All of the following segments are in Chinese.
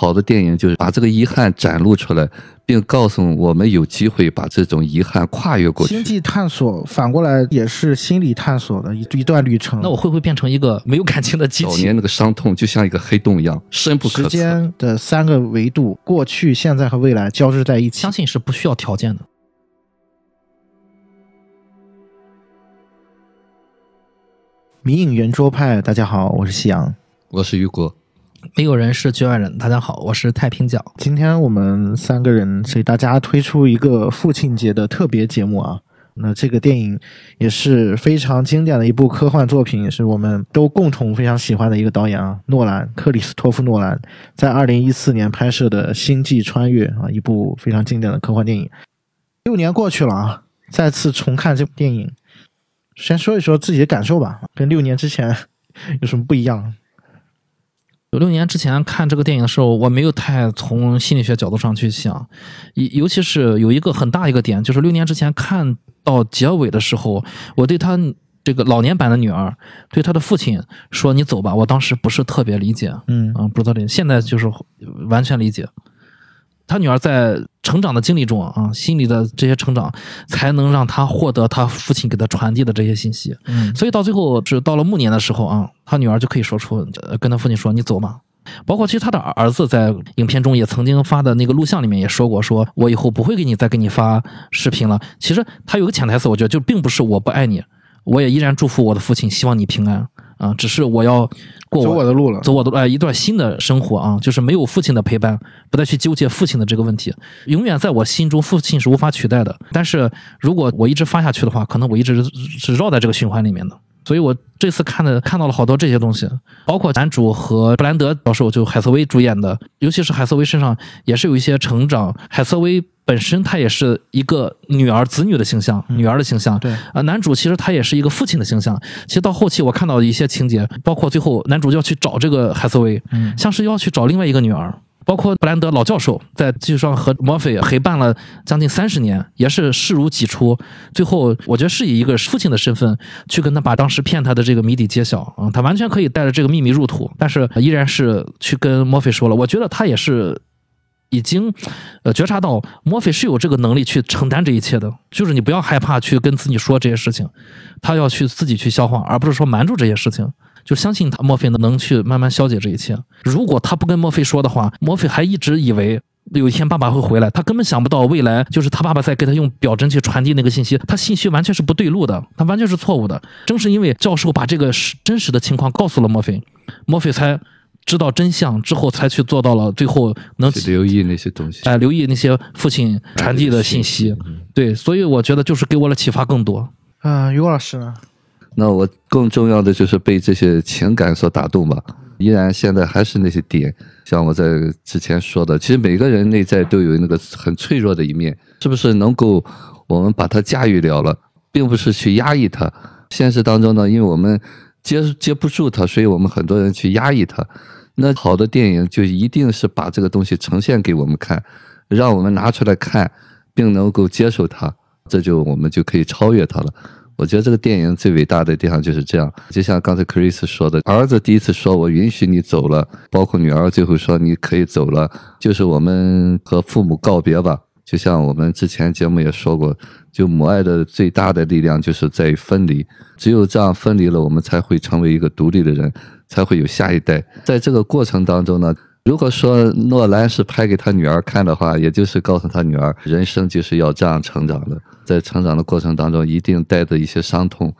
好的电影就是把这个遗憾展露出来，并告诉我们有机会把这种遗憾跨越过去。星际探索反过来也是心理探索的一一段旅程。那我会不会变成一个没有感情的机器？早 年那个伤痛就像一个黑洞一样，深不可测。时间的三个维度，过去、现在和未来交织在一起。相信是不需要条件的。迷影圆桌派，大家好，我是夕阳，我是雨果。没有人是局外人。大家好，我是太平角。今天我们三个人给大家推出一个父亲节的特别节目啊。那这个电影也是非常经典的一部科幻作品，也是我们都共同非常喜欢的一个导演啊，诺兰·克里斯托夫·诺兰在二零一四年拍摄的《星际穿越》啊，一部非常经典的科幻电影。六年过去了啊，再次重看这部电影，先说一说自己的感受吧，跟六年之前 有什么不一样？有六年之前看这个电影的时候，我没有太从心理学角度上去想，尤尤其是有一个很大一个点，就是六年之前看到结尾的时候，我对他这个老年版的女儿，对他的父亲说：“你走吧。”我当时不是特别理解，嗯啊，不知道理现在就是完全理解。他女儿在成长的经历中啊，心里的这些成长，才能让他获得他父亲给他传递的这些信息。嗯，所以到最后是到了暮年的时候啊，他女儿就可以说出，跟他父亲说：“你走吧。”包括其实他的儿子在影片中也曾经发的那个录像里面也说过：“说我以后不会给你再给你发视频了。”其实他有个潜台词，我觉得就并不是我不爱你，我也依然祝福我的父亲，希望你平安。啊，只是我要过走我的路了，走我的哎，一段新的生活啊，就是没有父亲的陪伴，不再去纠结父亲的这个问题，永远在我心中，父亲是无法取代的。但是如果我一直发下去的话，可能我一直是绕在这个循环里面的。所以我这次看的看到了好多这些东西，包括男主和布兰德教授，就海瑟薇主演的，尤其是海瑟薇身上也是有一些成长。海瑟薇。本身她也是一个女儿、子女的形象，女儿的形象。对啊，男主其实他也是一个父亲的形象。其实到后期我看到的一些情节，包括最后男主要去找这个海瑟薇，嗯，像是要去找另外一个女儿。包括布兰德老教授在技术上和墨菲陪伴了将近三十年，也是视如己出。最后我觉得是以一个父亲的身份去跟他把当时骗他的这个谜底揭晓啊，他完全可以带着这个秘密入土，但是依然是去跟墨菲说了。我觉得他也是。已经，呃，觉察到墨菲是有这个能力去承担这一切的，就是你不要害怕去跟自己说这些事情，他要去自己去消化，而不是说瞒住这些事情，就相信他墨菲能去慢慢消解这一切。如果他不跟墨菲说的话，墨菲还一直以为有一天爸爸会回来，他根本想不到未来就是他爸爸在给他用表针去传递那个信息，他信息完全是不对路的，他完全是错误的。正是因为教授把这个真实的情况告诉了墨菲，墨菲才。知道真相之后，才去做到了最后能留意那些东西，哎，留意那些父亲传递的信息。对，所以我觉得就是给我的启发更多。嗯，于老师呢？那我更重要的就是被这些情感所打动吧。依然现在还是那些点，像我在之前说的，其实每个人内在都有那个很脆弱的一面，是不是能够我们把它驾驭了了，并不是去压抑它。现实当中呢，因为我们。接接不住它，所以我们很多人去压抑它。那好的电影就一定是把这个东西呈现给我们看，让我们拿出来看，并能够接受它，这就我们就可以超越它了。我觉得这个电影最伟大的地方就是这样。就像刚才 Chris 说的，儿子第一次说“我允许你走了”，包括女儿最后说“你可以走了”，就是我们和父母告别吧。就像我们之前节目也说过，就母爱的最大的力量就是在于分离，只有这样分离了，我们才会成为一个独立的人，才会有下一代。在这个过程当中呢，如果说诺兰是拍给他女儿看的话，也就是告诉他女儿，人生就是要这样成长的，在成长的过程当中一定带着一些伤痛，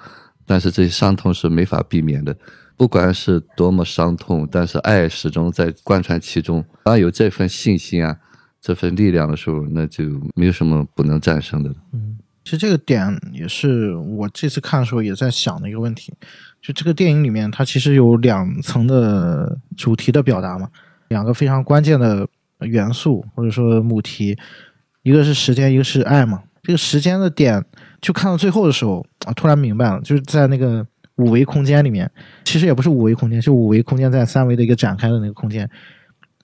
但是这些伤痛是没法避免的，不管是多么伤痛，但是爱始终在贯穿其中。当有这份信心啊。这份力量的时候，那就没有什么不能战胜的。嗯，其实这个点也是我这次看的时候也在想的一个问题。就这个电影里面，它其实有两层的主题的表达嘛，两个非常关键的元素或者说母题，一个是时间，一个是爱嘛。这个时间的点，就看到最后的时候啊，突然明白了，就是在那个五维空间里面，其实也不是五维空间，就五维空间在三维的一个展开的那个空间。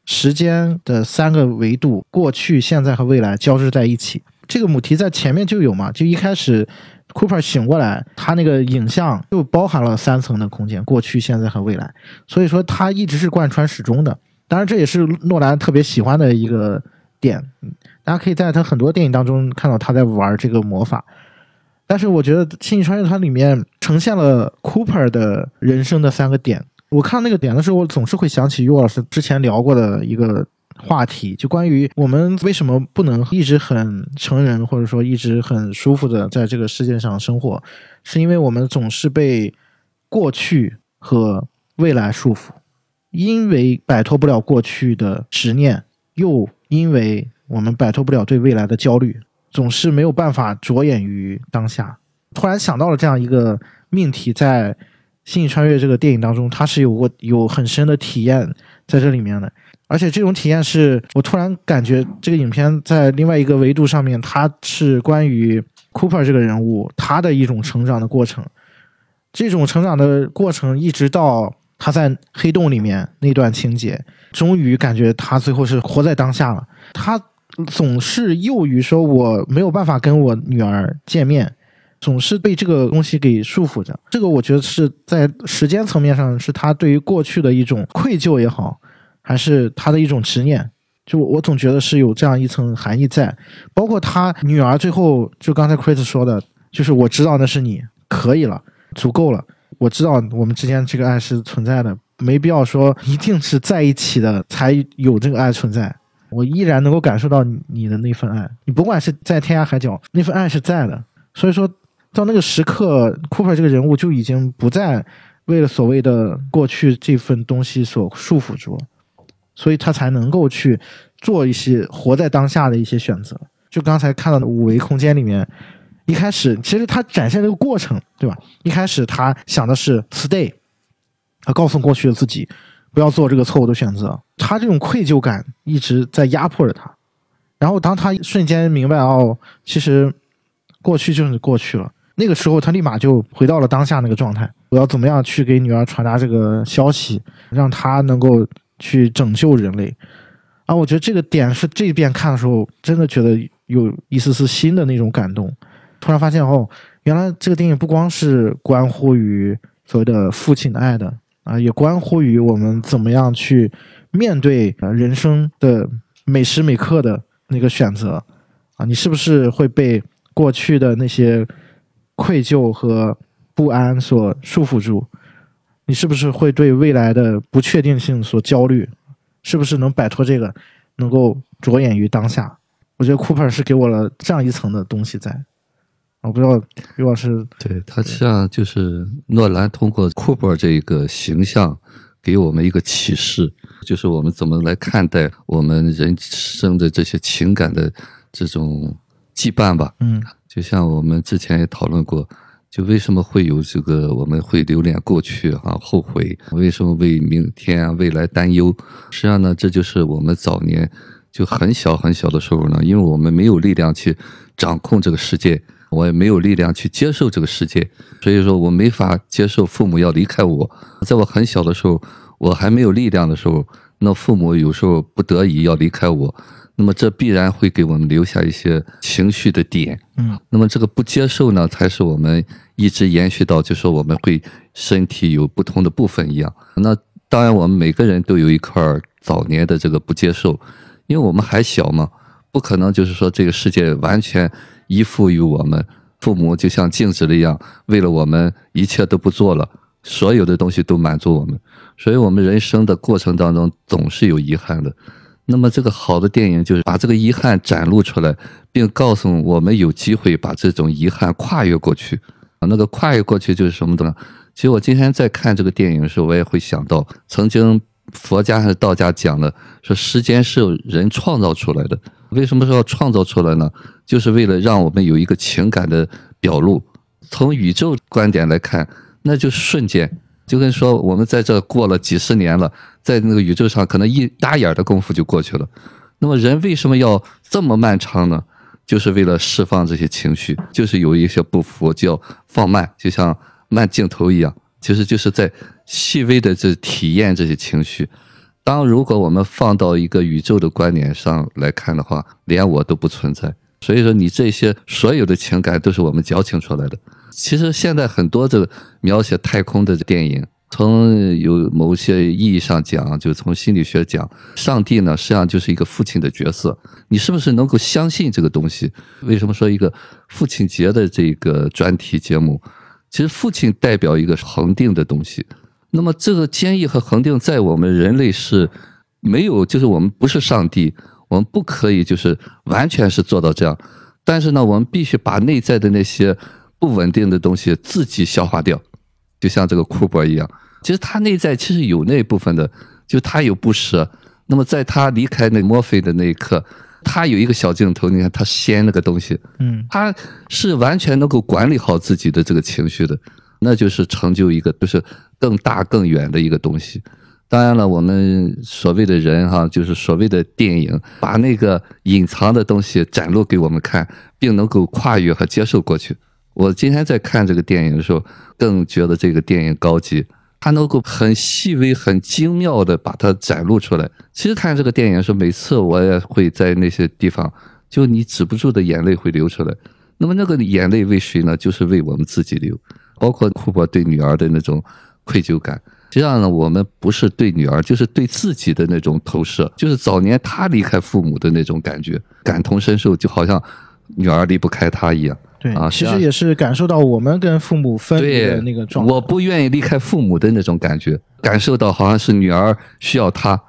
时间的三个维度，过去、现在和未来交织在一起。这个母题在前面就有嘛？就一开始，Cooper 醒过来，他那个影像就包含了三层的空间：过去、现在和未来。所以说，它一直是贯穿始终的。当然，这也是诺兰特别喜欢的一个点。大家可以在他很多电影当中看到他在玩这个魔法。但是我觉得《星际穿越》它里面呈现了 Cooper 的人生的三个点。我看那个点的时候，我总是会想起于老师之前聊过的一个话题，就关于我们为什么不能一直很成人，或者说一直很舒服的在这个世界上生活，是因为我们总是被过去和未来束缚，因为摆脱不了过去的执念，又因为我们摆脱不了对未来的焦虑，总是没有办法着眼于当下。突然想到了这样一个命题，在《星际穿越》这个电影当中，它是有过有很深的体验在这里面的，而且这种体验是我突然感觉这个影片在另外一个维度上面，它是关于 Cooper 这个人物他的一种成长的过程。这种成长的过程，一直到他在黑洞里面那段情节，终于感觉他最后是活在当下了。他总是囿于说我没有办法跟我女儿见面，总是被这个东西给束缚着。这个我觉得是在时间层面上，是他对于过去的一种愧疚也好，还是他的一种执念。就我总觉得是有这样一层含义在，包括他女儿最后就刚才 Chris 说的，就是我知道那是你，可以了，足够了。我知道我们之间这个爱是存在的，没必要说一定是在一起的才有这个爱存在。我依然能够感受到你的那份爱，你不管是在天涯海角，那份爱是在的。所以说到那个时刻，Cooper 这个人物就已经不再为了所谓的过去这份东西所束缚住了，所以他才能够去做一些活在当下的一些选择。就刚才看到的五维空间里面，一开始其实他展现这个过程，对吧？一开始他想的是 stay，他告诉过去的自己不要做这个错误的选择。他这种愧疚感一直在压迫着他。然后当他瞬间明白哦，其实过去就是过去了，那个时候他立马就回到了当下那个状态。我要怎么样去给女儿传达这个消息，让她能够去拯救人类？啊，我觉得这个点是这遍看的时候，真的觉得有一丝丝新的那种感动。突然发现哦，原来这个电影不光是关乎于所谓的父亲的爱的啊，也关乎于我们怎么样去面对人生的每时每刻的那个选择啊，你是不是会被过去的那些愧疚和不安所束缚住？你是不是会对未来的不确定性所焦虑？是不是能摆脱这个，能够着眼于当下？我觉得 Cooper 是给我了这样一层的东西在。我不知道于老师对他实际上就是诺兰通过库珀这一个形象，给我们一个启示，就是我们怎么来看待我们人生的这些情感的这种羁绊吧。嗯，就像我们之前也讨论过，就为什么会有这个我们会留恋过去啊，后悔，为什么为明天啊未来担忧？实际上呢，这就是我们早年就很小很小的时候呢，因为我们没有力量去掌控这个世界。我也没有力量去接受这个世界，所以说我没法接受父母要离开我。在我很小的时候，我还没有力量的时候，那父母有时候不得已要离开我，那么这必然会给我们留下一些情绪的点。嗯，那么这个不接受呢，才是我们一直延续到，就说我们会身体有不同的部分一样。那当然，我们每个人都有一块早年的这个不接受，因为我们还小嘛，不可能就是说这个世界完全。依附于我们，父母就像静止了一样，为了我们一切都不做了，所有的东西都满足我们，所以我们人生的过程当中总是有遗憾的。那么这个好的电影就是把这个遗憾展露出来，并告诉我们有机会把这种遗憾跨越过去。啊，那个跨越过去就是什么呢？其实我今天在看这个电影的时候，我也会想到，曾经佛家还是道家讲的，说时间是人创造出来的。为什么说要创造出来呢？就是为了让我们有一个情感的表露。从宇宙观点来看，那就是瞬间，就跟说我们在这过了几十年了，在那个宇宙上可能一眨眼的功夫就过去了。那么人为什么要这么漫长呢？就是为了释放这些情绪，就是有一些不服，就要放慢，就像慢镜头一样，其实就是在细微的这体验这些情绪。当如果我们放到一个宇宙的观点上来看的话，连我都不存在。所以说，你这些所有的情感都是我们矫情出来的。其实现在很多这个描写太空的电影，从有某些意义上讲，就从心理学讲，上帝呢实际上就是一个父亲的角色。你是不是能够相信这个东西？为什么说一个父亲节的这个专题节目？其实父亲代表一个恒定的东西。那么这个坚毅和恒定，在我们人类是没有，就是我们不是上帝，我们不可以就是完全是做到这样。但是呢，我们必须把内在的那些不稳定的东西自己消化掉。就像这个库珀一样，其实他内在其实有那部分的，就他有不舍。那么在他离开那墨菲的那一刻，他有一个小镜头，你看他掀那个东西，嗯，他是完全能够管理好自己的这个情绪的，那就是成就一个就是更大更远的一个东西。当然了，我们所谓的人哈，就是所谓的电影，把那个隐藏的东西展露给我们看，并能够跨越和接受过去。我今天在看这个电影的时候，更觉得这个电影高级，它能够很细微、很精妙的把它展露出来。其实看这个电影的时候，每次我也会在那些地方，就你止不住的眼泪会流出来。那么那个眼泪为谁呢？就是为我们自己流。包括库珀对女儿的那种愧疚感，实际上呢，我们不是对女儿，就是对自己的那种投射，就是早年他离开父母的那种感觉，感同身受，就好像女儿离不开他一样。对啊其实也是感受到我们跟父母分离的那个状态。我不愿意离开父母的那种感觉，感受到好像是女儿需要他。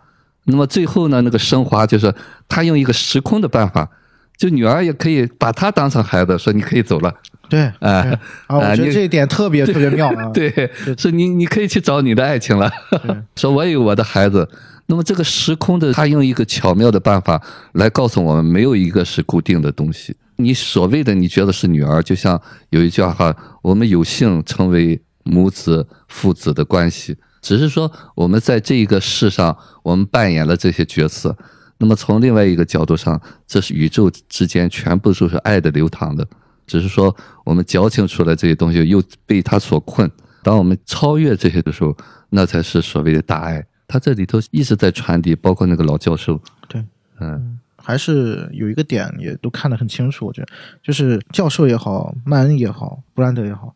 那么最后呢，那个升华就是他用一个时空的办法，就女儿也可以把他当成孩子，说你可以走了。对，哎对啊，我觉得这一点特别特别妙啊。对，说你你可以去找你的爱情了。说我有我的孩子。那么这个时空的，他用一个巧妙的办法来告诉我们，没有一个是固定的东西。你所谓的你觉得是女儿，就像有一句话，我们有幸成为母子、父子的关系，只是说我们在这一个世上，我们扮演了这些角色。那么从另外一个角度上，这是宇宙之间全部都是爱的流淌的，只是说我们矫情出来这些东西又被它所困。当我们超越这些的时候，那才是所谓的大爱。他这里头一直在传递，包括那个老教授，对，嗯，还是有一个点也都看得很清楚，我觉得就是教授也好，曼恩也好，布兰德也好，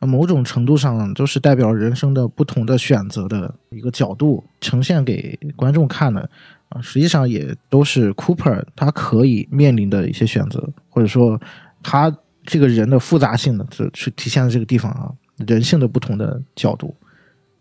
某种程度上都是代表人生的不同的选择的一个角度呈现给观众看的啊，实际上也都是 Cooper 他可以面临的一些选择，或者说他这个人的复杂性的，这是体现在这个地方啊，人性的不同的角度。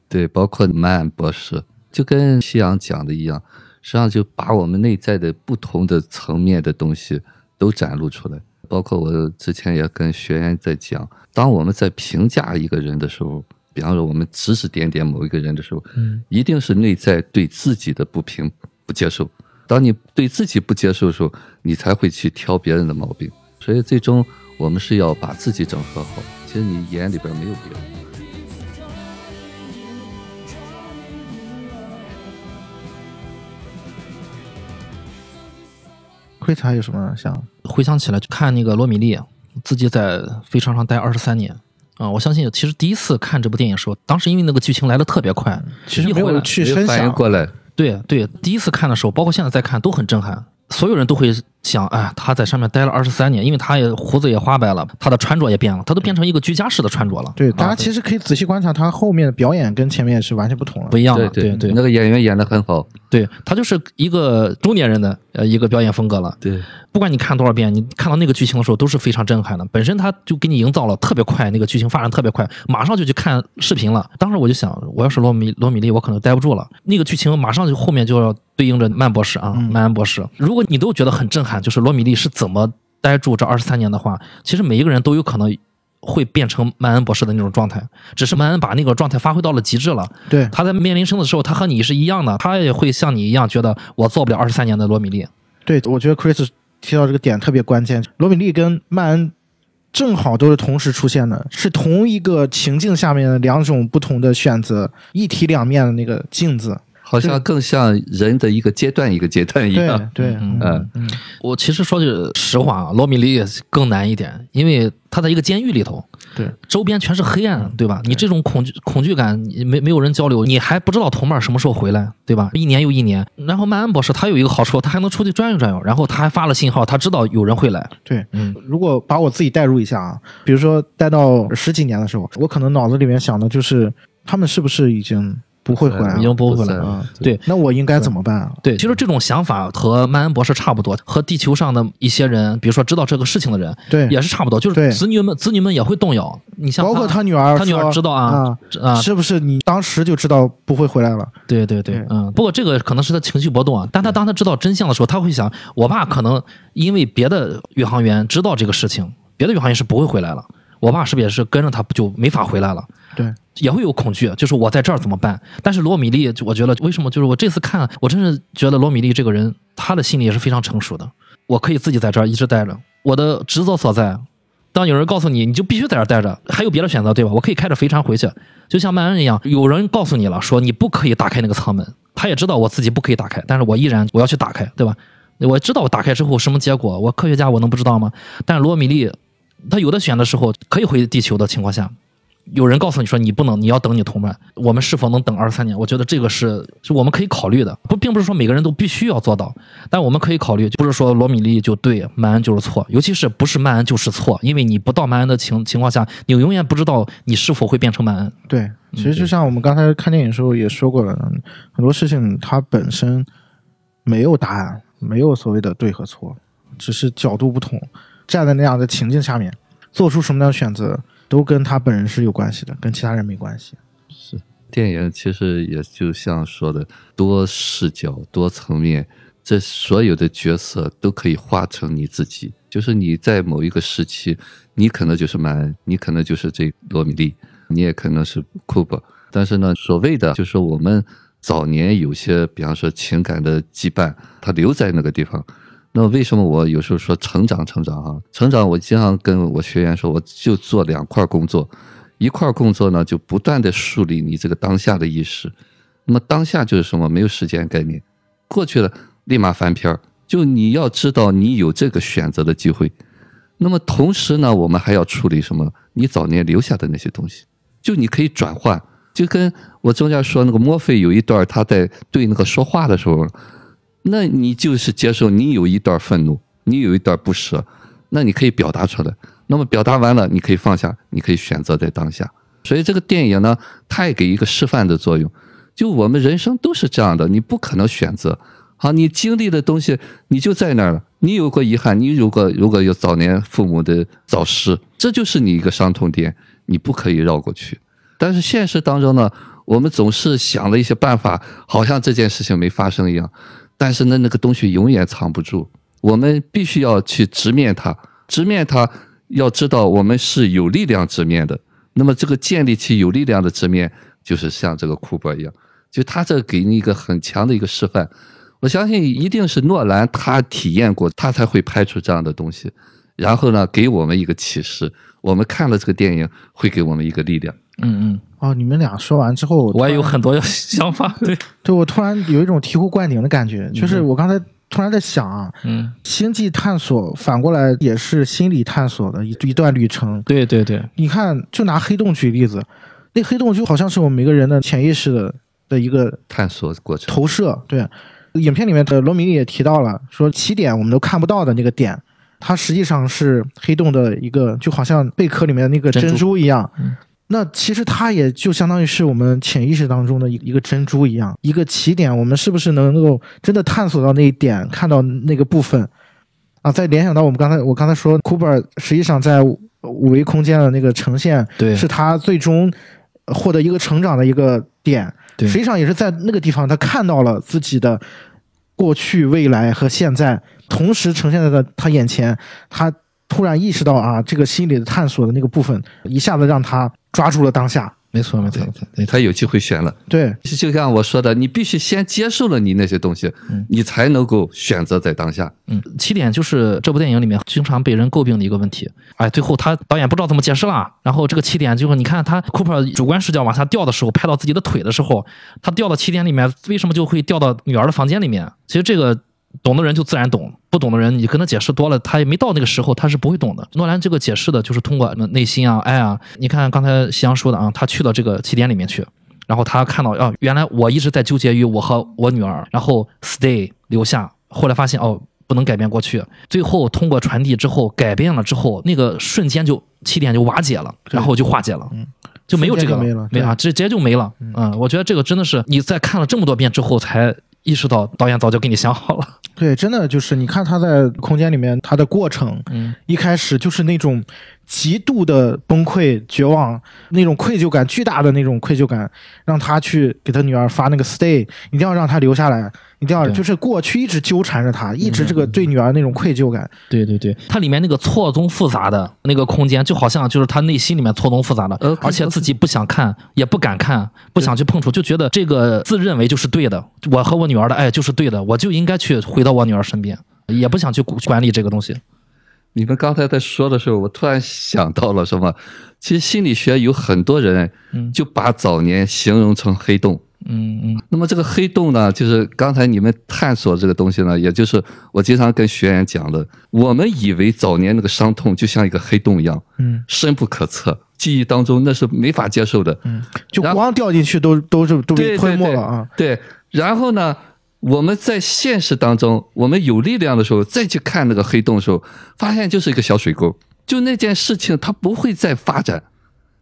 对，包括曼博士，就跟西洋讲的一样，实际上就把我们内在的不同的层面的东西都展露出来。包括我之前也跟学员在讲，当我们在评价一个人的时候，比方说我们指指点点某一个人的时候，嗯，一定是内在对自己的不平不接受。当你对自己不接受的时候，你才会去挑别人的毛病。所以最终我们是要把自己整合好。其实你眼里边没有别人。奎子还有什么想？回想起来，就看那个罗米利自己在飞船上待二十三年啊、我相信其实第一次看这部电影的时候，当时因为那个剧情来的特别快，其实没有去深想，反应过来，对对，第一次看的时候，包括现在再看都很震撼。所有人都会想，哎，他在上面待了二十三年，因为他也胡子也花白了，他的穿着也变了，他都变成一个居家式的穿着了。对，大家其实可以仔细观察他后面的表演跟前面是完全不同了不。一样了。对对那个演员演的很好，对，他就是一个中年人的呃一个表演风格了。对，不管你看多少遍，你看到那个剧情的时候都是非常震撼的。本身他就给你营造了特别快，那个剧情发展特别快，马上就去看视频了。当时我就想，我要是罗米罗米利，我可能待不住了。那个剧情马上就后面就要对应着曼博士啊，嗯曼恩博士。如果你都觉得很震撼，就是罗米利是怎么待住这二十三年的话，其实每一个人都有可能。会变成曼恩博士的那种状态，只是曼恩把那个状态发挥到了极致了。对，他在面临生的时候，他和你是一样的，他也会像你一样觉得我做不了二十三年的罗米利。对，我觉得 Chris 提到这个点特别关键。罗米利跟曼恩正好都是同时出现的，是同一个情境下面的两种不同的选择，一体两面的那个镜子。好像更像人的一个阶段一个阶段一样。对，嗯嗯嗯，我其实说句实话啊，罗米利更难一点，因为他在一个监狱里头，对，周边全是黑暗，对吧？你这种恐惧恐惧感，你没没有人交流，你还不知道同伴什么时候回来，对吧？一年又一年。然后曼恩博士他有一个好处，他还能出去转悠转悠，然后他还发了信号，他知道有人会来。对。嗯，如果把我自己代入一下啊，比如说待到十几年的时候，我可能脑子里面想的就是他们是不是已经不会回来了？已经不会回来在了。啊对那我应该怎么办啊？对，其实这种想法和曼恩博士差不多，和地球上的一些人，比如说知道这个事情的人，对，也是差不多，就对是子女们子女们也会动摇。你像包括他女儿，他女儿知道啊啊，啊，是不是你当时就知道不会回来了？对对对对，嗯，不过这个可能是他情绪波动啊。但他当他知道真相的时候，他会想，我爸可能因为别的宇航员知道这个事情，别的宇航员是不会回来了，我爸是不是也是跟着他就没法回来了？对，也会有恐惧，就是我在这儿怎么办？但是罗米莉，就我觉得为什么？就是我这次看，我真是觉得罗米莉这个人，他的心理也是非常成熟的。我可以自己在这儿一直待着，我的职责所在。当有人告诉你，你就必须在这儿待着，还有别的选择，对吧？我可以开着飞船回去，就像曼恩一样，有人告诉你了，说你不可以打开那个舱门，他也知道我自己不可以打开，但是我依然我要去打开，对吧？我知道我打开之后什么结果，我科学家我能不知道吗？但是罗米莉，他有的选的时候可以回地球的情况下，有人告诉你说你不能，你要等你同伴，我们是否能等二三年？我觉得这个是是我们可以考虑的，不，并不是说每个人都必须要做到，但我们可以考虑，不是说罗米利就对，曼恩就是错，尤其是不是曼恩就是错，因为你不到曼恩的情情况下，你永远不知道你是否会变成曼恩。对，其实就像我们刚才看电影的时候也说过了，很多事情它本身没有答案，没有所谓的对和错，只是角度不同，站在那样的情境下面，做出什么样的选择，都跟他本人是有关系的，跟其他人没关系。是电影其实也就像说的，多视角、多层面，这所有的角色都可以化成你自己。就是你在某一个时期，你可能就是曼恩，你可能就是这罗米莉，你也可能是库珀。但是呢，所谓的就是我们早年有些，比方说情感的羁绊，它留在那个地方。那为什么我有时候说成长成长啊？成长，我经常跟我学员说，我就做两块工作。一块工作呢，就不断的树立你这个当下的意识。那么当下就是什么？没有时间概念，过去了立马翻篇儿。就你要知道，你有这个选择的机会。那么同时呢，我们还要处理什么？你早年留下的那些东西，就你可以转换。就跟我中间说那个墨菲有一段他在对那个说话的时候，那你就是接受你有一段愤怒，你有一段不舍，那你可以表达出来。那么表达完了，你可以放下，你可以选择在当下。所以这个电影呢，它也给一个示范的作用。就我们人生都是这样的，你不可能选择。好，你经历的东西，你就在那儿了。你有过遗憾，你如果如果有早年父母的早逝，这就是你一个伤痛点，你不可以绕过去。但是现实当中呢，我们总是想了一些办法，好像这件事情没发生一样。但是呢，那个东西永远藏不住，我们必须要去直面它，直面它。要知道，我们是有力量直面的。那么，这个建立起有力量的直面，就是像这个库珀一样，就他这给你一个很强的一个示范。我相信，一定是诺兰他体验过，他才会拍出这样的东西。然后呢，给我们一个启示。我们看了这个电影，会给我们一个力量。嗯嗯，哦，你们俩说完之后，我也有很多想法。对，对我突然有一种醍醐灌顶的感觉，就是我刚才。突然在想啊，嗯，星际探索反过来也是心理探索的一一段旅程。对对对，你看，就拿黑洞举例子，那黑洞就好像是我们每个人的潜意识的的一个探索过程、投射。对，影片里面的罗米也提到了，说起点我们都看不到的那个点，它实际上是黑洞的一个，就好像贝壳里面那个珍珠一样。嗯那其实它也就相当于是我们潜意识当中的一一个珍珠一样，一个起点。我们是不是能够真的探索到那一点，看到那个部分啊？再联想到我们刚才我刚才说，库珀实际上在五维空间的那个呈现，对，是他最终获得一个成长的一个点。对，实际上也是在那个地方，他看到了自己的过去、未来和现在同时呈现在他眼前，他突然意识到啊，这个心理的探索的那个部分，一下子让他。抓住了当下，没错没错，没错他有机会选了。对，就像我说的，你必须先接受了你那些东西，嗯，你才能够选择在当下。嗯，起点就是这部电影里面经常被人诟病的一个问题。哎，最后他导演不知道怎么解释了，然后这个起点就是你看他 Cooper 主观视角往下掉的时候，拍到自己的腿的时候，他掉到起点里面，为什么就会掉到女儿的房间里面？其实这个。懂的人就自然懂，不懂的人你跟他解释多了，他也没到那个时候，他是不会懂的。诺兰这个解释的就是通过内心啊、爱啊。你看刚才夕阳说的啊，他去了这个起点里面去，然后他看到啊，原来我一直在纠结于我和我女儿，然后 stay 留下，后来发现哦，不能改变过去，最后通过传递之后改变了之后，那个瞬间就起点就瓦解了，然后就化解了。嗯，就没有这个没了对啊，直直接就没了。嗯，我觉得这个真的是你在看了这么多遍之后才意识到导演早就给你想好了。对，真的就是你看他在空间里面他的过程，嗯，一开始就是那种极度的崩溃、绝望，那种愧疚感，巨大的那种愧疚感，让他去给他女儿发那个 stay，一定要让他留下来，一定要就是过去一直纠缠着他，一直这个对女儿那种愧疚感。对对对，它里面那个错综复杂的那个空间，就好像就是他内心里面错综复杂的，呃而且自己不想看，也不敢看，不想去碰触，就觉得这个自认为就是对的，我和我女儿的爱就是对的，我就应该去回到我女儿身边，也不想去管理这个东西。你们刚才在说的时候，我突然想到了什么？其实心理学有很多人嗯就把早年形容成黑洞。嗯嗯那么这个黑洞呢，就是刚才你们探索这个东西呢，也就是我经常跟学员讲的，我们以为早年那个伤痛就像一个黑洞一样，嗯深不可测，记忆当中那是没法接受的。嗯，就光掉进去都都是都被对吞没对了啊。对，然后呢，我们在现实当中，我们有力量的时候，再去看那个黑洞的时候，发现就是一个小水沟，就那件事情它不会再发展，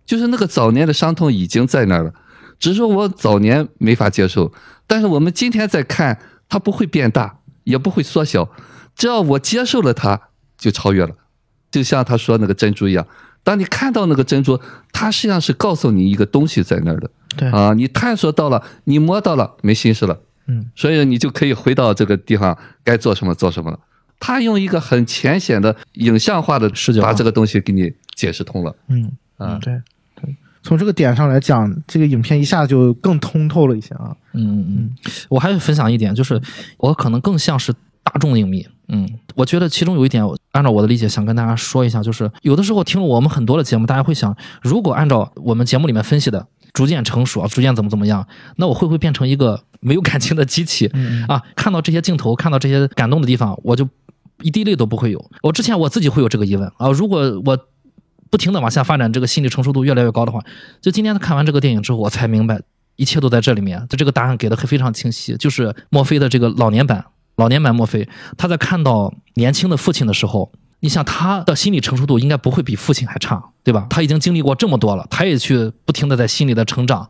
就是那个早年的伤痛已经在那儿了，只是说我早年没法接受，但是我们今天再看，它不会变大，也不会缩小，只要我接受了它，就超越了。就像他说那个珍珠一样，当你看到那个珍珠，它实际上是告诉你一个东西在那儿的。对啊，你探索到了，你摸到了，没心事了，嗯，所以你就可以回到这个地方，该做什么做什么了。他用一个很浅显的影像化的视角把这个东西给你解释通了嗯，啊。对对。从这个点上来讲，这个影片一下就更通透了一些啊。嗯嗯，我还分享一点，就是我可能更像是大众影迷。嗯，我觉得其中有一点，按照我的理解想跟大家说一下，就是有的时候听了我们很多的节目，大家会想，如果按照我们节目里面分析的，逐渐成熟啊，逐渐怎么怎么样，那我会不会变成一个没有感情的机器？嗯啊，看到这些镜头，看到这些感动的地方，我就一滴泪都不会有。我之前我自己会有这个疑问啊，如果我不停的往下发展，这个心理成熟度越来越高的话，就今天看完这个电影之后，我才明白一切都在这里面。就这个答案给的非常清晰，就是墨菲的这个老年版，老年版墨菲，他在看到年轻的父亲的时候。你想他的心理成熟度应该不会比父亲还差，对吧？他已经经历过这么多了，他也去不停的在心里的成长。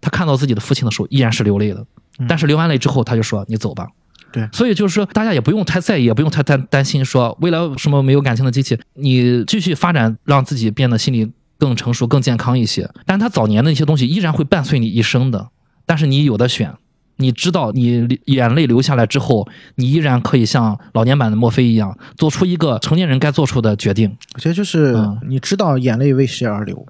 他看到自己的父亲的时候，依然是流泪的，但是流完泪之后，他就说：“你走吧。”对所以就是说，大家也不用太在意，也不用太担担心说未来什么没有感情的机器，你继续发展，让自己变得心理更成熟、更健康一些。但他早年的一些东西依然会伴随你一生的，但是你有的选。你知道，你眼泪流下来之后，你依然可以像老年版的墨菲一样，做出一个成年人该做出的决定。我觉得就是嗯你知道眼泪为谁而流。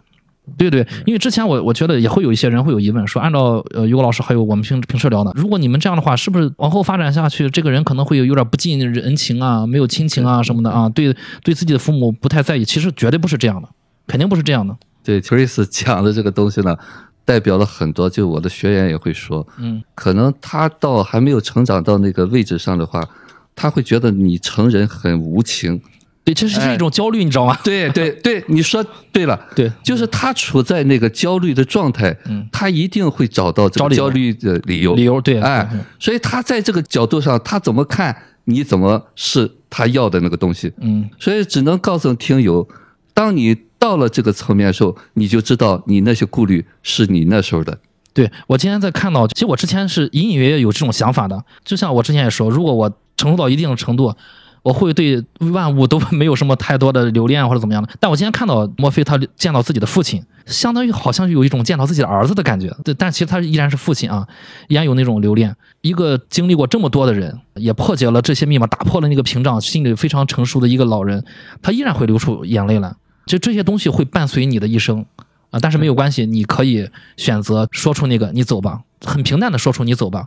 对对，因为之前我我觉得也会有一些人会有疑问，说按照呃于果老师还有我们平平时聊的，如果你们这样的话，是不是往后发展下去，这个人可能会有有点不近人情啊，没有亲情啊什么的啊，对对自己的父母不太在意？其实绝对不是这样的，肯定不是这样的。对 t e r e s 讲的这个东西呢，代表了很多，就我的学员也会说，嗯可能他到还没有成长到那个位置上的话，他会觉得你成人很无情。对，这是是一种焦虑，你知道吗？对对 对，你说对了，对就是他处在那个焦虑的状态，嗯他一定会找到焦虑的理由。理由对，哎对，所以他在这个角度上，他怎么看你怎么是他要的那个东西。嗯所以只能告诉听友，当你到了这个层面的时候，你就知道你那些顾虑是你那时候的。对我今天在看到，其实我之前是隐隐约约有这种想法的，就像我之前也说，如果我成熟到一定的程度，我会对万物都没有什么太多的留恋或者怎么样的。但我今天看到墨菲他见到自己的父亲，相当于好像有一种见到自己的儿子的感觉。对，但其实他依然是父亲啊，依然有那种留恋。一个经历过这么多的人，也破解了这些密码，打破了那个屏障，心里非常成熟的一个老人，他依然会流出眼泪来。就这些东西会伴随你的一生。啊，但是没有关系，你可以选择说出那个“你走吧”，很平淡的说出“你走吧”，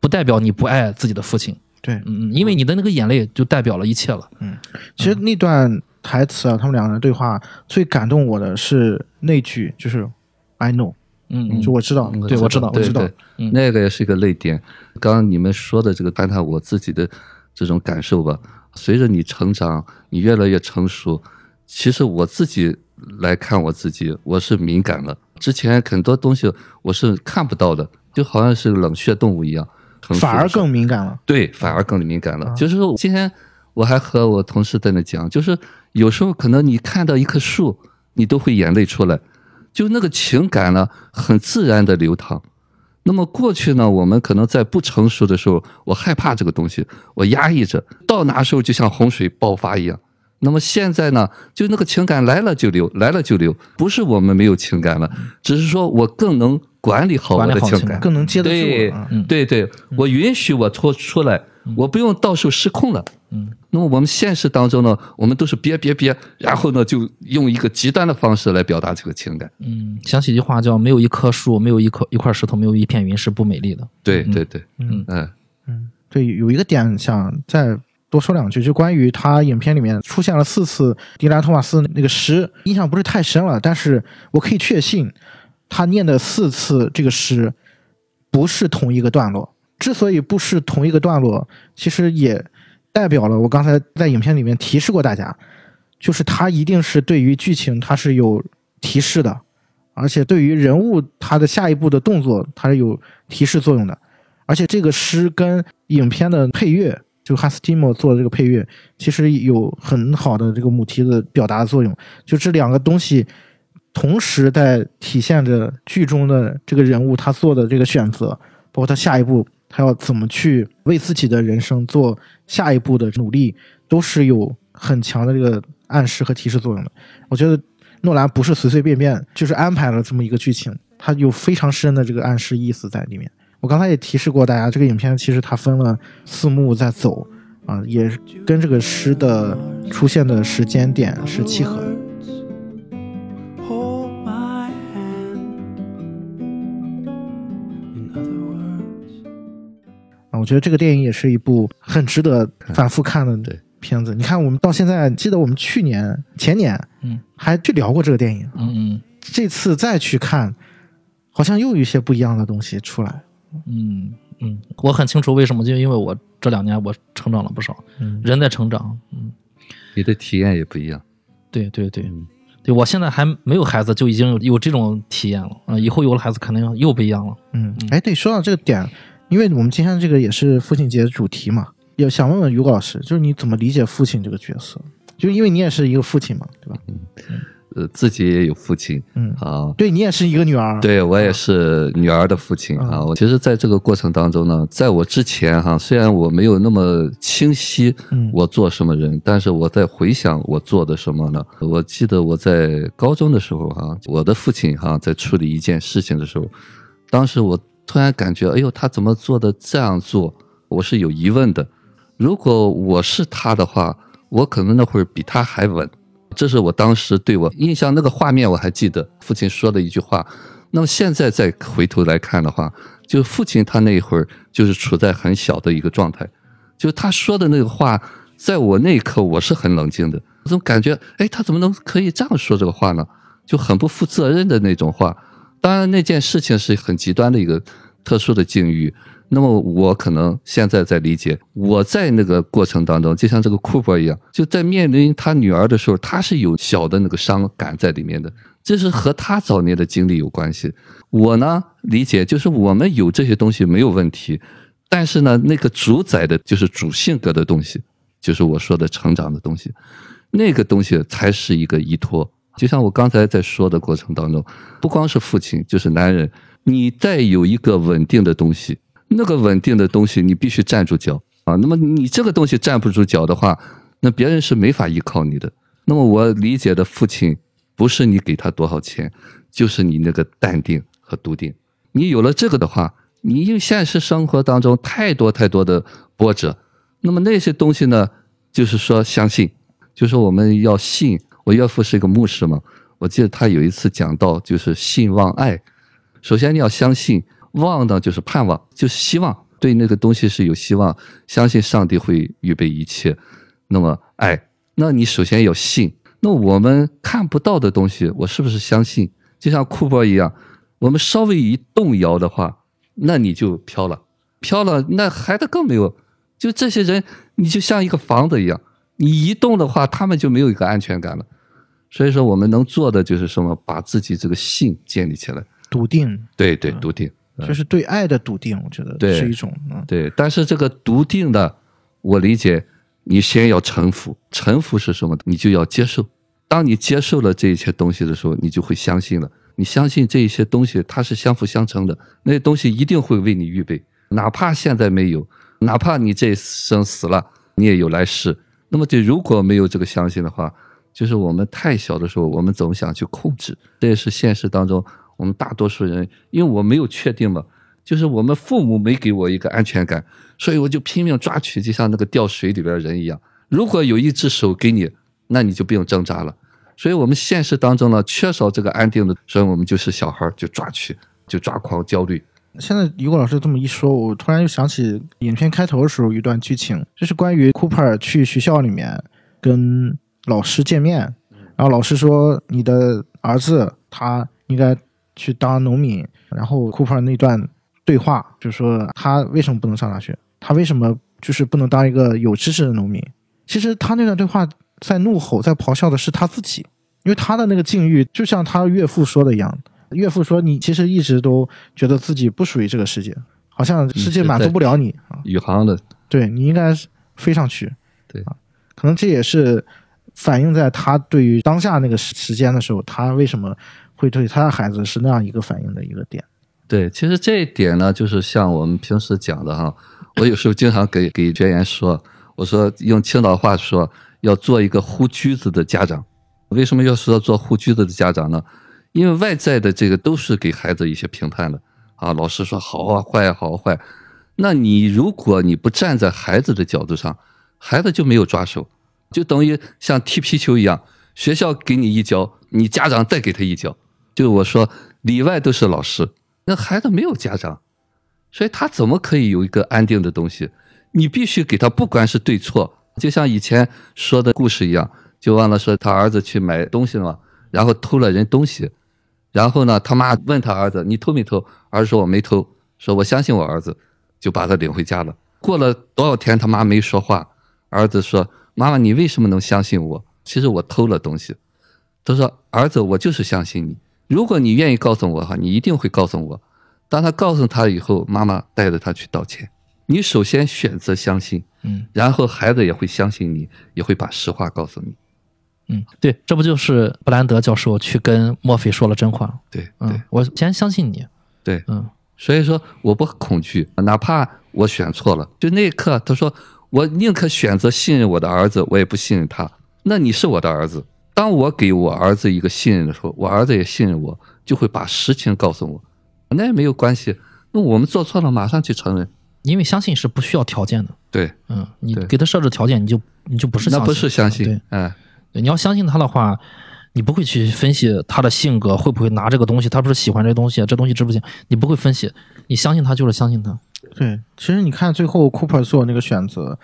不代表你不爱自己的父亲。对，嗯，因为你的那个眼泪就代表了一切了。嗯其实那段台词啊，他们两个人对话最感动我的是那句，就是 “I know”，嗯就我知道，对我知道我知道那个也是一个泪点。刚刚你们说的这个，谈谈我自己的这种感受吧。随着你成长，你越来越成熟，其实我自己来看我自己，我是敏感了。之前很多东西我是看不到的，就好像是冷血动物一样，反而更敏感了。对，反而更敏感了。啊就是说今天我还和我同事在那讲，就是有时候可能你看到一棵树，你都会眼泪出来。就那个情感呢很自然的流淌。那么过去呢，我们可能在不成熟的时候，我害怕这个东西，我压抑着，到哪时候就像洪水爆发一样。那么现在呢，就那个情感来了就留，来了就留，不是我们没有情感了，只是说我更能管理好我的情感，更能接得对住。对嗯。对对，我允许我脱出来，我不用到时候失控了。嗯，那么我们现实当中呢，我们都是憋憋憋，然后呢就用一个极端的方式来表达这个情感。嗯，想起一句话叫“没有一棵树，没有一颗一块石头，没有一片云是不美丽的。对对对，嗯。嗯。嗯，对，有一个点想再多说两句，就关于他影片里面出现了四次迪兰托马斯那个诗，印象不是太深了，但是我可以确信，他念的四次这个诗不是同一个段落。之所以不是同一个段落，其实也代表了我刚才在影片里面提示过大家，就是他一定是对于剧情它是有提示的，而且对于人物他的下一步的动作它是有提示作用的。而且这个诗跟影片的配乐，就汉斯蒂莫做的这个配乐，其实有很好的这个母题的表达的作用。就这两个东西同时在体现着剧中的这个人物他做的这个选择，包括他下一步他要怎么去为自己的人生做下一步的努力，都是有很强的这个暗示和提示作用的。我觉得诺兰不是随随便便就是安排了这么一个剧情，他有非常深的这个暗示意思在里面。我刚才也提示过大家，这个影片其实它分了四幕在走啊，也跟这个诗的出现的时间点是契合的。Hold my hand. In other words. 啊，我觉得这个电影也是一部很值得反复看的片子。你看，我们到现在，记得我们去年、前年，嗯，还去聊过这个电影。”。嗯这次再去看，好像又有一些不一样的东西出来。嗯嗯，我很清楚为什么，就因为我这两年我成长了不少，嗯人在成长。嗯，你的体验也不一样。对对对嗯对，我现在还没有孩子，就已经有有这种体验了啊、以后有了孩子，肯定又不一样了。嗯，哎，对，说到这个点，因为我们今天这个也是父亲节的主题嘛，也想问问于果老师，就是你怎么理解父亲这个角色？就因为你也是一个父亲嘛，对吧？呃，自己也有父亲嗯，啊，对你也是一个女儿，，对我也是女儿的父亲啊。我其实在这个过程当中呢，在我之前哈，虽然我没有那么清晰嗯我做什么人，但是我在回想我做的什么呢？我记得我在高中的时候哈，我的父亲哈在处理一件事情的时候，当时我突然感觉，哎呦，他怎么做的这样做？我是有疑问的。如果我是他的话，我可能那会儿比他还稳。这是我当时对我印象那个画面我还记得，父亲说的一句话。那么现在再回头来看的话，就父亲他那一会儿就是处在很小的一个状态，就他说的那个话，在我那一刻我是很冷静的，我总感觉，哎，他怎么能可以这样说这个话呢？就很不负责任的那种话。当然那件事情是很极端的一个特殊的境遇。那么我可能现在在理解，我在那个过程当中，就像这个库珀一样，就在面临他女儿的时候，他是有小的那个伤感在里面的，这是和他早年的经历有关系。我呢理解就是我们有这些东西没有问题，但是呢，那个主宰的就是主性格的东西，就是我说的成长的东西，那个东西才是一个依托。就像我刚才在说的过程当中，不光是父亲，就是男人，你再有一个稳定的东西，那个稳定的东西你必须站住脚啊。那么你这个东西站不住脚的话，那别人是没法依靠你的。那么我理解的父亲，不是你给他多少钱，就是你那个淡定和笃定。你有了这个的话，你因为现实生活当中太多太多的波折，那么那些东西呢，就是说相信，就是我们要信。我岳父是一个牧师嘛，我记得他有一次讲到，就是信望爱。首先你要相信，望呢就是盼望，就是希望，对那个东西是有希望，相信上帝会预备一切。那么爱，那你首先要信。那我们看不到的东西，我是不是相信？就像库珀一样，我们稍微一动摇的话，那你就飘了，飘了，那孩子更没有。就这些人，你就像一个房子一样，你一动的话，他们就没有一个安全感了。所以说，我们能做的就是什么？把自己这个信建立起来。笃定，对对，笃定。就是对爱的笃定，我觉得对是一种嗯对，但是这个笃定的，我理解，你先要臣服。臣服是什么？你就要接受。当你接受了这一切东西的时候，你就会相信了。你相信这一些东西它是相辅相成的，那些东西一定会为你预备，哪怕现在没有，哪怕你这一生死了，你也有来世。那么这如果没有这个相信的话，就是我们太小的时候，我们总想去控制，这也是现实当中我们大多数人，因为我没有确定嘛，就是我们父母没给我一个安全感，所以我就拼命抓取，就像那个掉水里边的人一样。如果有一只手给你，那你就不用挣扎了。所以我们现实当中呢，缺少这个安定的，所以我们就是小孩就抓取，就抓狂、焦虑。现在于果老师这么一说，我突然又想起影片开头的时候一段剧情，就是关于库珀尔去学校里面跟老师见面，然后老师说你的儿子他应该去当农民，然后库珀尔那段对话就是说他为什么不能上大学，他为什么就是不能当一个有知识的农民？其实他那段对话在怒吼、在咆哮的是他自己，因为他的那个境遇就像他岳父说的一样，岳父说你其实一直都觉得自己不属于这个世界，好像世界满足不了你啊，宇航的，对你应该飞上去。对啊，可能这也是反映在他对于当下那个时时间的时候，他为什么会对他的孩子是那样一个反应的一个点。对，其实这一点呢，就是像我们平时讲的哈，我有时候经常给给学员说，我说用青岛话说，要做一个护驹子的家长。为什么要说做护驹子的家长呢？因为外在的这个都是给孩子一些评判的啊，老师说好啊、坏啊、好啊、坏。那你如果你不站在孩子的角度上，孩子就没有抓手，就等于像踢皮球一样，学校给你一脚，你家长再给他一脚。就我说里外都是老师，那孩子没有家长，所以他怎么可以有一个安定的东西？你必须给他，不管是对错，就像以前说的故事一样，就忘了说他儿子去买东西了嘛，然后偷了人东西，然后呢，他妈问他儿子你偷没偷？儿子说我没偷，说我相信我儿子，就把他领回家了。过了多少天，他妈没说话，儿子说妈妈你为什么能相信我？其实我偷了东西。他说儿子我就是相信你，如果你愿意告诉我的话，你一定会告诉我。当他告诉他以后，妈妈带着他去道歉。你首先选择相信，嗯然后孩子也会相信你，也会把实话告诉你。嗯，对，这不就是布兰德教授去跟墨菲说了真话？对对嗯，我先相信你。对，嗯所以说我不恐惧，哪怕我选错了，就那一刻他说我宁可选择信任我的儿子，我也不信任他。那你是我的儿子，当我给我儿子一个信任的时候，我儿子也信任我，就会把实情告诉我，那也没有关系。那我们做错了，马上去承认。因为相信是不需要条件的。对，嗯，你给他设置条件，你就你就不是那相信不是相信对，，哎，对，你要相信他的话，你不会去分析他的性格会不会拿这个东西，他不是喜欢这东西，这东西值不值？你不会分析，你相信他就是相信他。对，其实你看最后 Cooper 做那个选择，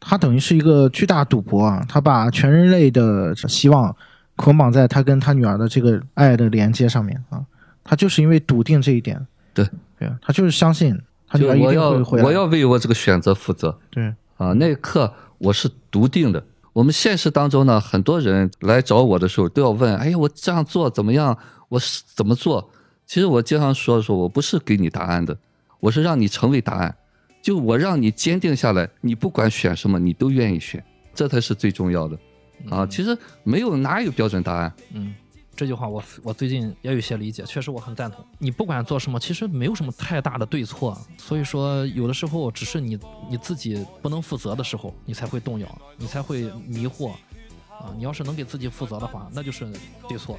他等于是一个巨大赌博啊，他把全人类的希望捆绑在他跟他女儿的这个爱的连接上面啊，他就是因为笃定这一点，对对啊，他就是相信他女就儿一定我要会回来，我要为我这个选择负责。对啊，那一刻我是笃定的。我们现实当中呢，很多人来找我的时候都要问：“哎呀，我这样做怎么样？我是怎么做？”其实我经常说的说，我不是给你答案的，我是让你成为答案。就我让你坚定下来，你不管选什么，你都愿意选，这才是最重要的。啊，其实没有哪有标准答案。嗯，这句话我我最近也有一些理解，确实我很赞同。你不管做什么，其实没有什么太大的对错，所以说有的时候只是你你自己不能负责的时候，你才会动摇，你才会迷惑。啊，你要是能给自己负责的话，那就是对错。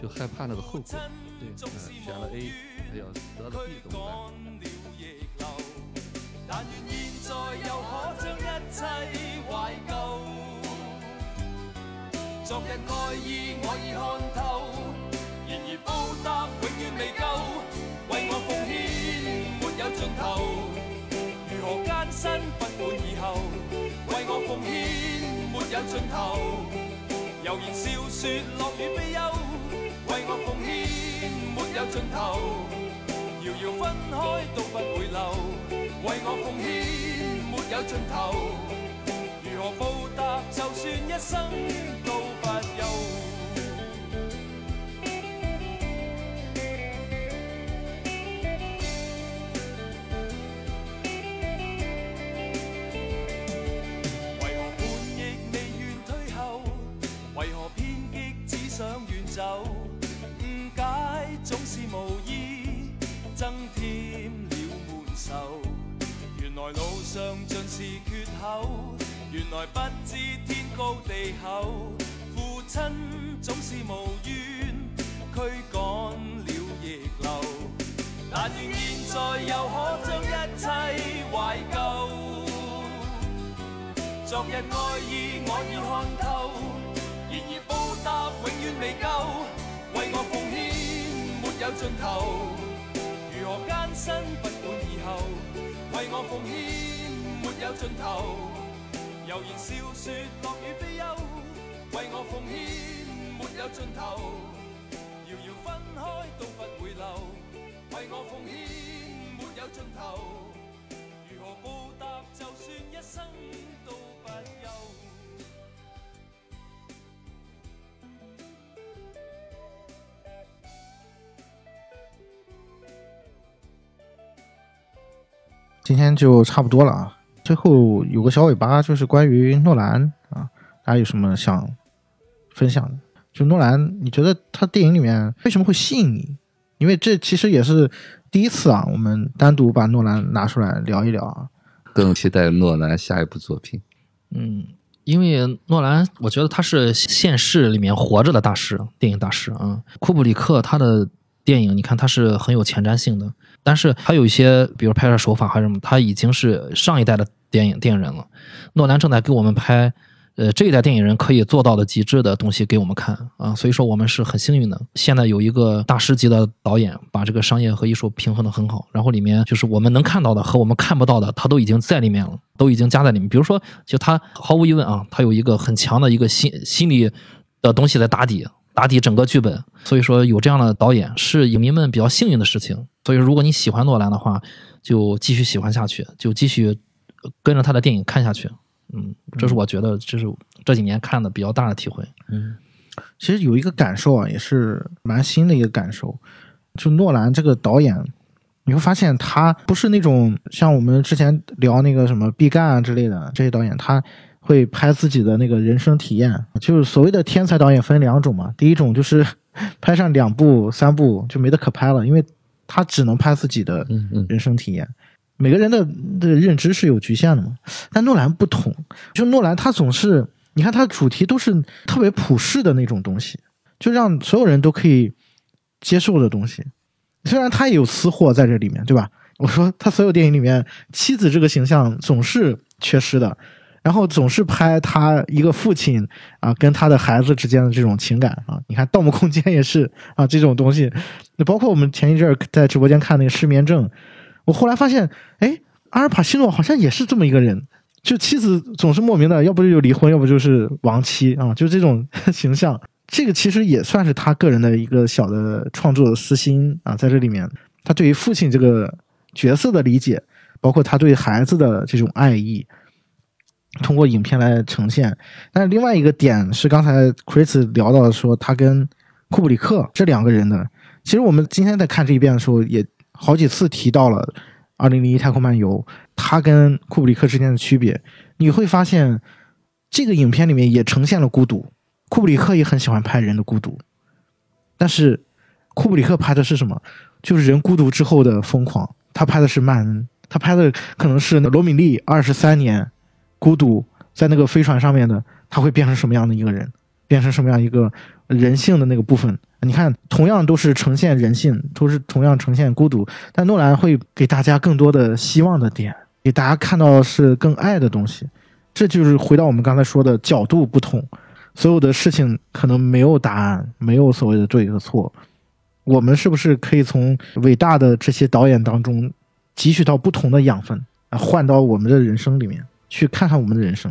就害怕那个后果。对，嗯、选了 A，哎呀，得了 B 怎么办？但願現在又可將一切懷舊。昨日愛意我已看透，然而報答永遠未夠，為我奉獻沒有盡頭。如何艱辛不管以後，為我奉獻沒有盡頭。悠然笑說樂與悲憂，為我奉獻沒有盡頭。要分开都不會留，为我奉献没有尽头。如何报答？就算一生都奉献没有尽头。悠然笑说乐与悲忧。为我奉献没有尽头，遥遥分开都不回流。为我奉献没有尽头。如何报答？就算一生都不休。今天就差不多了啊。最后有个小尾巴，就是关于诺兰啊，大家有什么想分享的？就诺兰，你觉得他电影里面为什么会吸引你？因为这其实也是第一次啊，我们单独把诺兰拿出来聊一聊啊。更期待诺兰下一部作品。嗯，因为诺兰，我觉得他是现世里面活着的大师，电影大师啊。库布里克他的电影，你看他是很有前瞻性的，但是还有一些，比如拍摄手法还是什么，他已经是上一代的电影电影人了。诺兰正在给我们拍，呃，这一代电影人可以做到的极致的东西给我们看啊，所以说我们是很幸运的，现在有一个大师级的导演，把这个商业和艺术平衡的很好，然后里面就是我们能看到的和我们看不到的，他都已经在里面了，都已经加在里面。比如说，就他毫无疑问啊，他有一个很强的一个心心理的东西在打底，打底整个剧本。所以说，有这样的导演是影迷们比较幸运的事情。所以，如果你喜欢诺兰的话，就继续喜欢下去，就继续跟着他的电影看下去。嗯，这是我觉得这是这几年看的比较大的体会。嗯其实有一个感受啊，也是蛮新的一个感受，就诺兰这个导演，你会发现他不是那种像我们之前聊那个什么毕赣啊之类的这些导演，他会拍自己的那个人生体验。就是所谓的天才导演分两种嘛，第一种就是 拍上两部、三部就没得可拍了，因为他只能拍自己的人生体验。每个人的的认知是有局限的嘛，但诺兰不同，就诺兰他总是，你看他的主题都是特别普世的那种东西，就让所有人都可以接受的东西。虽然他也有私货在这里面，对吧？我说他所有电影里面妻子这个形象总是缺失的，然后总是拍他一个父亲啊跟他的孩子之间的这种情感啊。你看《盗墓空间》也是啊这种东西，那包括我们前一阵在直播间看那个《失眠症》，我后来发现，哎，阿尔帕西诺好像也是这么一个人，就妻子总是莫名的，要不就离婚，要不就是亡妻啊，就这种形象。这个其实也算是他个人的一个小的创作的私心啊，在这里面，他对于父亲这个角色的理解，包括他对孩子的这种爱意，通过影片来呈现。但是另外一个点是，刚才 Chris 聊到的说，他跟库布里克这两个人的，其实我们今天在看这一遍的时候，也好几次提到了《二零零一太空漫游》，他跟库布里克之间的区别，你会发现这个影片里面也呈现了孤独。库布里克也很喜欢拍人的孤独，但是库布里克拍的是什么？就是人孤独之后的疯狂。他拍的是曼恩，他拍的可能是罗米利二十三年孤独在那个飞船上面的，他会变成什么样的一个人？变成什么样一个人性的那个部分？你看，同样都是呈现人性，都是同样呈现孤独，但诺兰会给大家更多的希望的点，给大家看到的是更爱的东西。这就是回到我们刚才说的角度不同。所有的事情可能没有答案，没有所谓的对和错。我们是不是可以从伟大的这些导演当中汲取到不同的养分啊，换到我们的人生里面去看看我们的人生？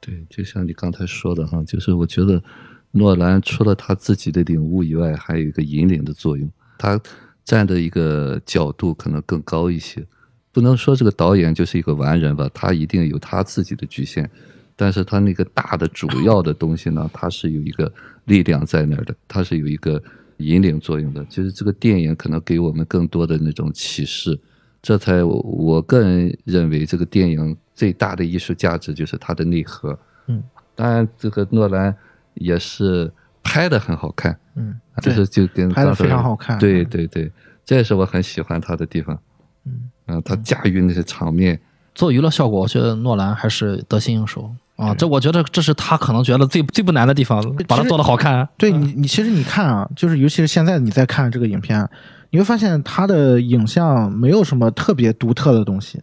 对，就像你刚才说的哈，就是我觉得诺兰除了他自己的领悟以外，还有一个引领的作用。他站的一个角度可能更高一些，不能说这个导演就是一个完人吧，他一定有他自己的局限。但是他那个大的主要的东西呢，他是有一个力量在那儿的，他是有一个引领作用的。就是这个电影可能给我们更多的那种启示，这才我个人认为这个电影最大的艺术价值就是它的内核。嗯，当然这个诺兰也是拍的很好看，嗯，对就是就跟拍的非常好看。对对对，这也是我很喜欢他的地方。嗯。嗯，他驾驭那些场面，做娱乐效果，我觉得诺兰还是得心应手。啊。这我觉得这是他可能觉得最最不难的地方，把它做的好看。对你，你其实你看啊，就是尤其是现在你在看这个影片，你会发现他的影像没有什么特别独特的东西，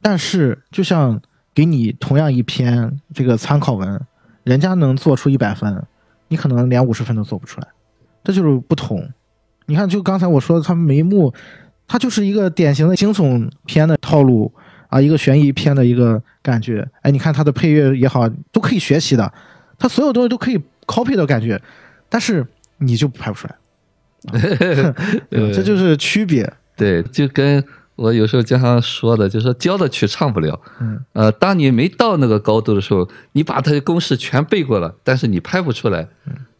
但是就像给你同样一篇这个参考文，人家能做出一百分，你可能连五十分都做不出来，这就是不同。你看，就刚才我说的，他们每一幕，它就是一个典型的惊悚片的套路啊，一个悬疑片的一个感觉。哎，你看它的配乐也好，都可以学习的，它所有东西都可以 copy 的感觉，但是你就拍不出来，对吧这就是区别。对，就跟我有时候经常说的，就是说教的曲唱不了。嗯，呃，当你没到那个高度的时候，你把它的公式全背过了，但是你拍不出来。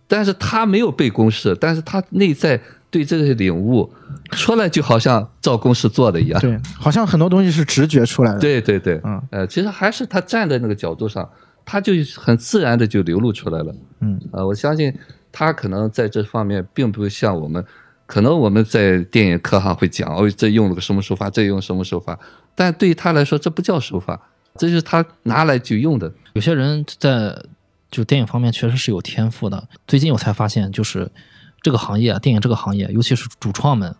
但是他没有背公式，但是他内在对这个领悟出来，就好像照公式做的一样。对，好像很多东西是直觉出来的。，对对对，嗯呃，其实还是他站在那个角度上，他就很自然的就流露出来了。嗯，呃，我相信他可能在这方面并不像我们，可能我们在电影课上会讲，哦，这用了个什么手法，这用什么手法，但对于他来说，这不叫手法，这就是他拿来就用的。有些人在就电影方面确实是有天赋的。最近我才发现，就是这个行业，电影这个行业，尤其是主创们，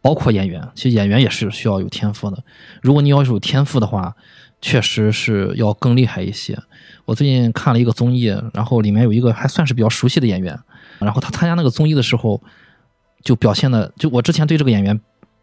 包括演员，其实演员也是需要有天赋的。如果你要是有天赋的话，确实是要更厉害一些。我最近看了一个综艺，然后里面有一个还算是比较熟悉的演员，然后他参加那个综艺的时候，就表现的，就我之前对这个演员，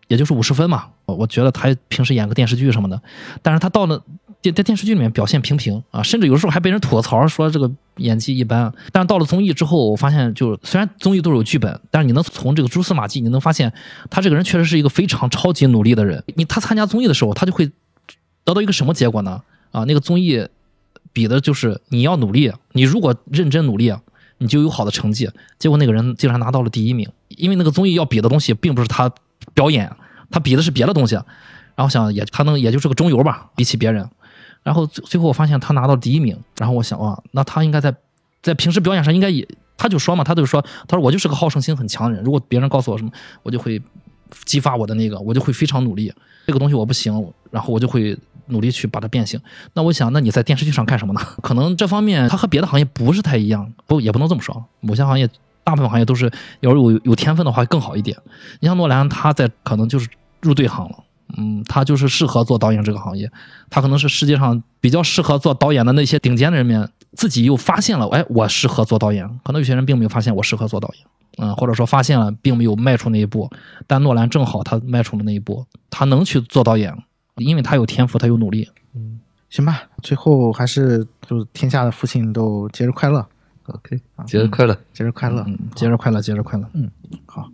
也就是五十分嘛，我觉得他平时演个电视剧什么的，但是他到了电在电视剧里面表现平平啊，甚至有时候还被人吐槽说这个演技一般。但是到了综艺之后，我发现就虽然综艺都是有剧本，但是你能从这个蛛丝马迹，你能发现他这个人确实是一个非常超级努力的人。你他参加综艺的时候，他就会得到一个什么结果呢？啊，那个综艺比的就是你要努力，你如果认真努力，你就有好的成绩。结果那个人竟然拿到了第一名，因为那个综艺要比的东西并不是他表演，他比的是别的东西。然后想也他能也就是个中游吧，比起别人。然后最最后我发现他拿到第一名，然后我想啊，那他应该在在平时表演上应该也，他就说嘛，他就说，他说我就是个好胜心很强的人，如果别人告诉我什么，我就会激发我的那个，我就会非常努力。这个东西我不行，然后我就会努力去把它变形。那我想，那你在电视剧上干什么呢？可能这方面它和别的行业不是太一样，不也不能这么说，某些行业。大部分行业都是，要是有有天分的话更好一点。你像诺兰，他在可能就是入对行了，嗯，他就是适合做导演这个行业，他可能是世界上比较适合做导演的那些顶尖的人里面，自己又发现了，哎，我适合做导演。可能有些人并没有发现我适合做导演，嗯，或者说发现了，并没有迈出那一步。但诺兰正好他迈出了那一步，他能去做导演，因为他有天赋，他有努力。行吧，最后还是祝天下的父亲都节日快乐，OK，节日快乐。节日快乐。嗯，节日快乐，节日快乐。嗯好。